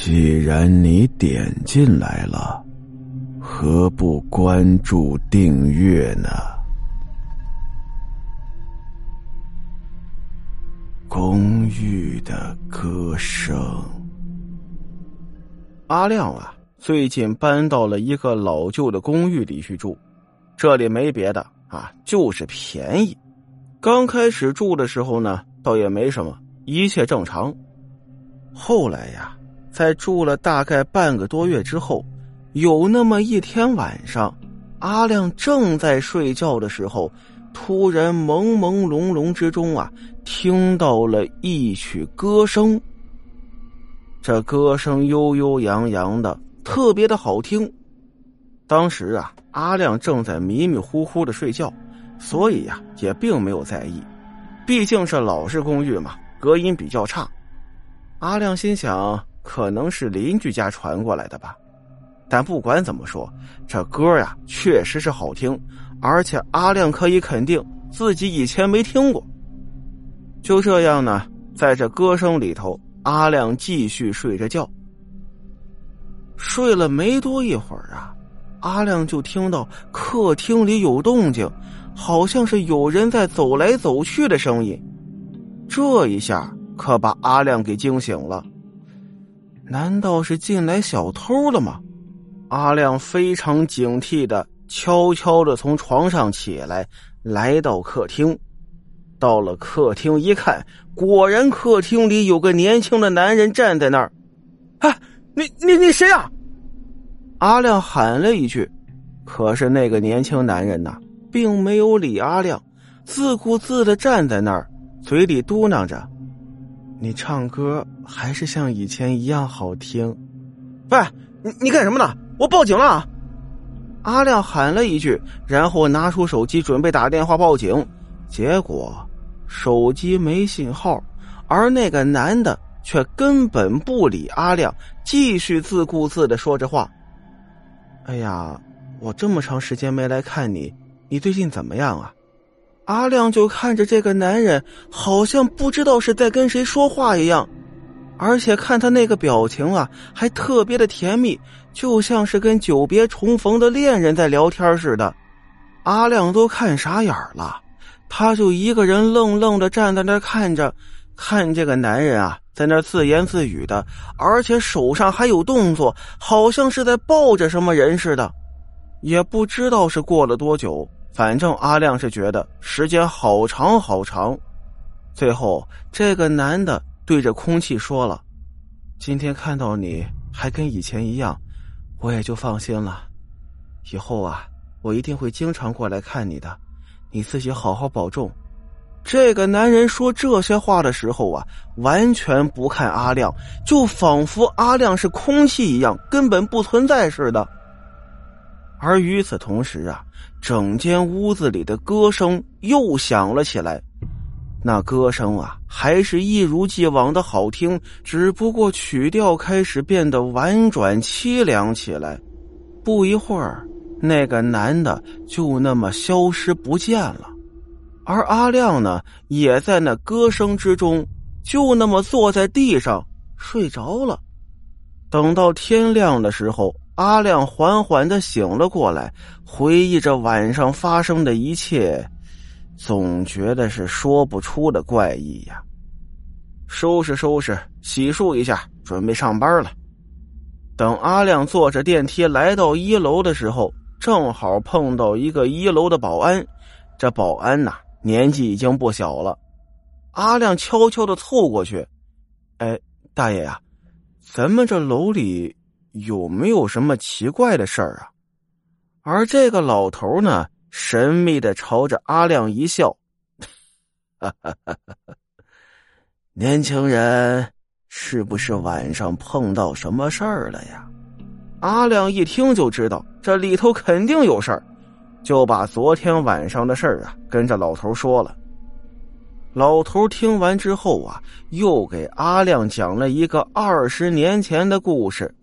既然你点进来了，何不关注订阅呢？公寓的歌声。阿亮啊，最近搬到了一个老旧的公寓里去住，这里没别的啊，就是便宜。刚开始住的时候呢，倒也没什么，一切正常。后来呀，在住了大概半个多月之后，有那么一天晚上，阿亮正在睡觉的时候，突然朦朦胧胧之中啊，听到了一曲歌声。这歌声悠悠扬扬的，特别的好听。当时啊，阿亮正在迷迷糊糊的睡觉，所以呀，也并没有在意。毕竟是老式公寓嘛，隔音比较差。阿亮心想，可能是邻居家传过来的吧。但不管怎么说，这歌呀，确实是好听，而且阿亮可以肯定自己以前没听过。就这样呢，在这歌声里头。阿亮继续睡着觉，睡了没多一会儿啊，阿亮就听到客厅里有动静，好像是有人在走来走去的声音。这一下可把阿亮给惊醒了，难道是进来小偷了吗？阿亮非常警惕的悄悄的从床上起来，来到客厅。到了客厅一看，果然客厅里有个年轻的男人站在那儿。啊，你你你谁啊？阿亮喊了一句，可是那个年轻男人呐，并没有理阿亮，自顾自的站在那儿，嘴里嘟囔着：“你唱歌还是像以前一样好听。”喂，你你干什么呢？我报警了！阿亮喊了一句，然后拿出手机准备打电话报警，结果。手机没信号，而那个男的却根本不理阿亮，继续自顾自的说着话。哎呀，我这么长时间没来看你，你最近怎么样啊？阿亮就看着这个男人，好像不知道是在跟谁说话一样，而且看他那个表情啊，还特别的甜蜜，就像是跟久别重逢的恋人在聊天似的。阿亮都看傻眼了。他就一个人愣愣的站在那看着，看这个男人啊，在那自言自语的，而且手上还有动作，好像是在抱着什么人似的。也不知道是过了多久，反正阿亮是觉得时间好长好长。最后，这个男的对着空气说了：“今天看到你还跟以前一样，我也就放心了。以后啊，我一定会经常过来看你的。”你自己好好保重。这个男人说这些话的时候啊，完全不看阿亮，就仿佛阿亮是空气一样，根本不存在似的。而与此同时啊，整间屋子里的歌声又响了起来。那歌声啊，还是一如既往的好听，只不过曲调开始变得婉转凄凉起来。不一会儿。那个男的就那么消失不见了，而阿亮呢，也在那歌声之中，就那么坐在地上睡着了。等到天亮的时候，阿亮缓缓的醒了过来，回忆着晚上发生的一切，总觉得是说不出的怪异呀。收拾收拾，洗漱一下，准备上班了。等阿亮坐着电梯来到一楼的时候。正好碰到一个一楼的保安，这保安呐年纪已经不小了。阿亮悄悄的凑过去：“哎，大爷呀，咱们这楼里有没有什么奇怪的事儿啊？”而这个老头呢，神秘的朝着阿亮一笑：“哈哈哈哈年轻人，是不是晚上碰到什么事儿了呀？”阿亮一听就知道这里头肯定有事儿，就把昨天晚上的事儿啊跟这老头说了。老头听完之后啊，又给阿亮讲了一个二十年前的故事。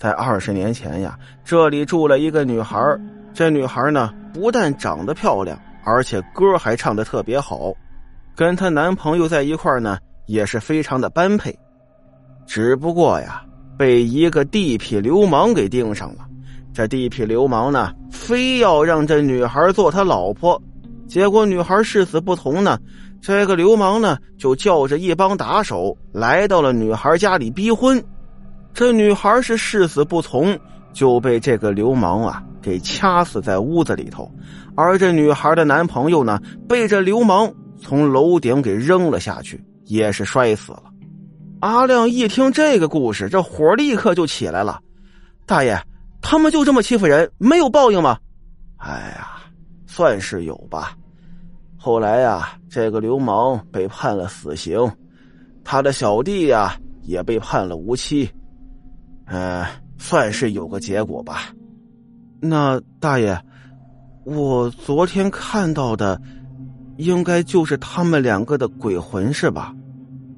在二十年前呀，这里住了一个女孩这女孩呢不但长得漂亮，而且歌还唱的特别好，跟她男朋友在一块呢也是非常的般配。只不过呀。被一个地痞流氓给盯上了。这地痞流氓呢，非要让这女孩做他老婆，结果女孩誓死不从呢。这个流氓呢，就叫着一帮打手来到了女孩家里逼婚。这女孩是誓死不从，就被这个流氓啊给掐死在屋子里头。而这女孩的男朋友呢，被这流氓从楼顶给扔了下去，也是摔死了。阿亮一听这个故事，这火立刻就起来了。大爷，他们就这么欺负人，没有报应吗？哎呀，算是有吧。后来呀，这个流氓被判了死刑，他的小弟呀也被判了无期。嗯，算是有个结果吧。那大爷，我昨天看到的，应该就是他们两个的鬼魂是吧？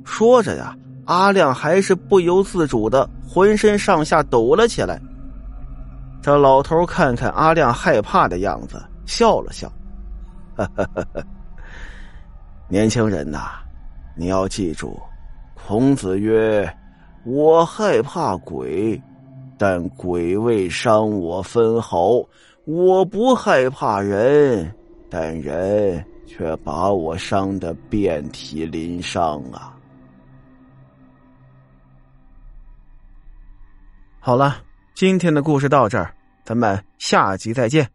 说着呀。阿亮还是不由自主的浑身上下抖了起来。这老头看看阿亮害怕的样子，笑了笑：“呵呵呵年轻人呐，你要记住，孔子曰：‘我害怕鬼，但鬼未伤我分毫；我不害怕人，但人却把我伤得遍体鳞伤啊。’”好了，今天的故事到这儿，咱们下集再见。